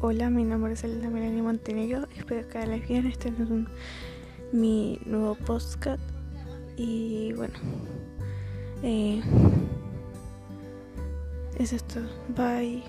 Hola, mi nombre es Elena Melanie Montenegro. Espero que les bien. Este es un, mi nuevo podcast. Y bueno, eso es todo. Bye.